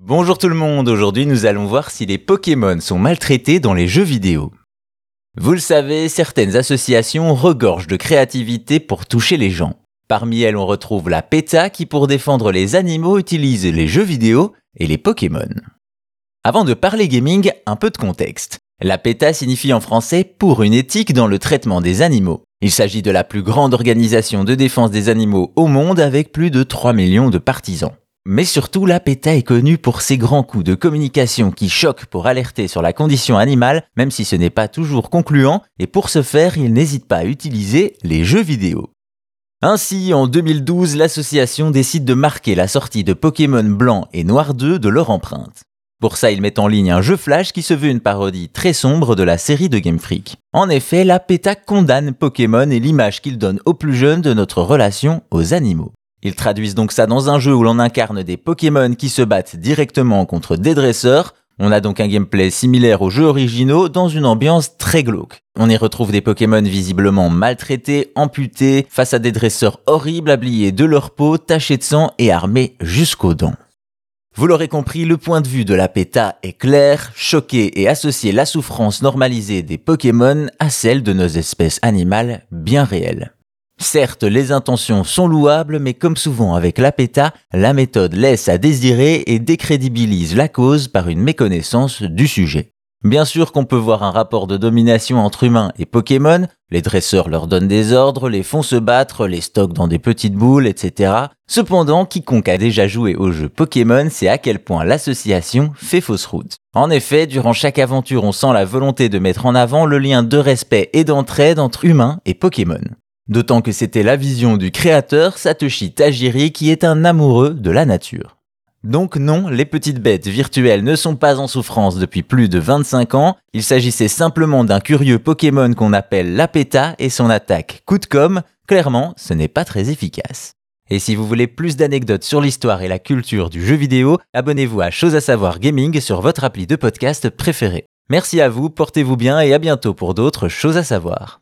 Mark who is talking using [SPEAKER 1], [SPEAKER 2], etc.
[SPEAKER 1] Bonjour tout le monde, aujourd'hui nous allons voir si les Pokémon sont maltraités dans les jeux vidéo. Vous le savez, certaines associations regorgent de créativité pour toucher les gens. Parmi elles on retrouve la PETA qui pour défendre les animaux utilise les jeux vidéo et les Pokémon. Avant de parler gaming, un peu de contexte. La PETA signifie en français pour une éthique dans le traitement des animaux. Il s'agit de la plus grande organisation de défense des animaux au monde avec plus de 3 millions de partisans. Mais surtout, la PETA est connue pour ses grands coups de communication qui choquent pour alerter sur la condition animale, même si ce n'est pas toujours concluant, et pour ce faire, il n'hésite pas à utiliser les jeux vidéo. Ainsi, en 2012, l'association décide de marquer la sortie de Pokémon Blanc et Noir 2 de leur empreinte. Pour ça, ils mettent en ligne un jeu Flash qui se veut une parodie très sombre de la série de Game Freak. En effet, la PETA condamne Pokémon et l'image qu'il donne aux plus jeunes de notre relation aux animaux. Ils traduisent donc ça dans un jeu où l'on incarne des Pokémon qui se battent directement contre des dresseurs. On a donc un gameplay similaire aux jeux originaux dans une ambiance très glauque. On y retrouve des Pokémon visiblement maltraités, amputés, face à des dresseurs horribles habillés de leur peau, tachés de sang et armés jusqu'aux dents. Vous l'aurez compris, le point de vue de la PETA est clair, choquer et associer la souffrance normalisée des Pokémon à celle de nos espèces animales bien réelles. Certes, les intentions sont louables, mais comme souvent avec la PETA, la méthode laisse à désirer et décrédibilise la cause par une méconnaissance du sujet. Bien sûr qu'on peut voir un rapport de domination entre humains et Pokémon, les dresseurs leur donnent des ordres, les font se battre, les stockent dans des petites boules, etc. Cependant, quiconque a déjà joué au jeu Pokémon sait à quel point l'association fait fausse route. En effet, durant chaque aventure, on sent la volonté de mettre en avant le lien de respect et d'entraide entre humains et Pokémon. D'autant que c'était la vision du créateur Satoshi Tajiri qui est un amoureux de la nature. Donc non, les petites bêtes virtuelles ne sont pas en souffrance depuis plus de 25 ans, il s'agissait simplement d'un curieux Pokémon qu'on appelle Lapeta et son attaque coup de com, clairement ce n'est pas très efficace. Et si vous voulez plus d'anecdotes sur l'histoire et la culture du jeu vidéo, abonnez-vous à Chose à savoir gaming sur votre appli de podcast préféré. Merci à vous, portez-vous bien et à bientôt pour d'autres choses à savoir.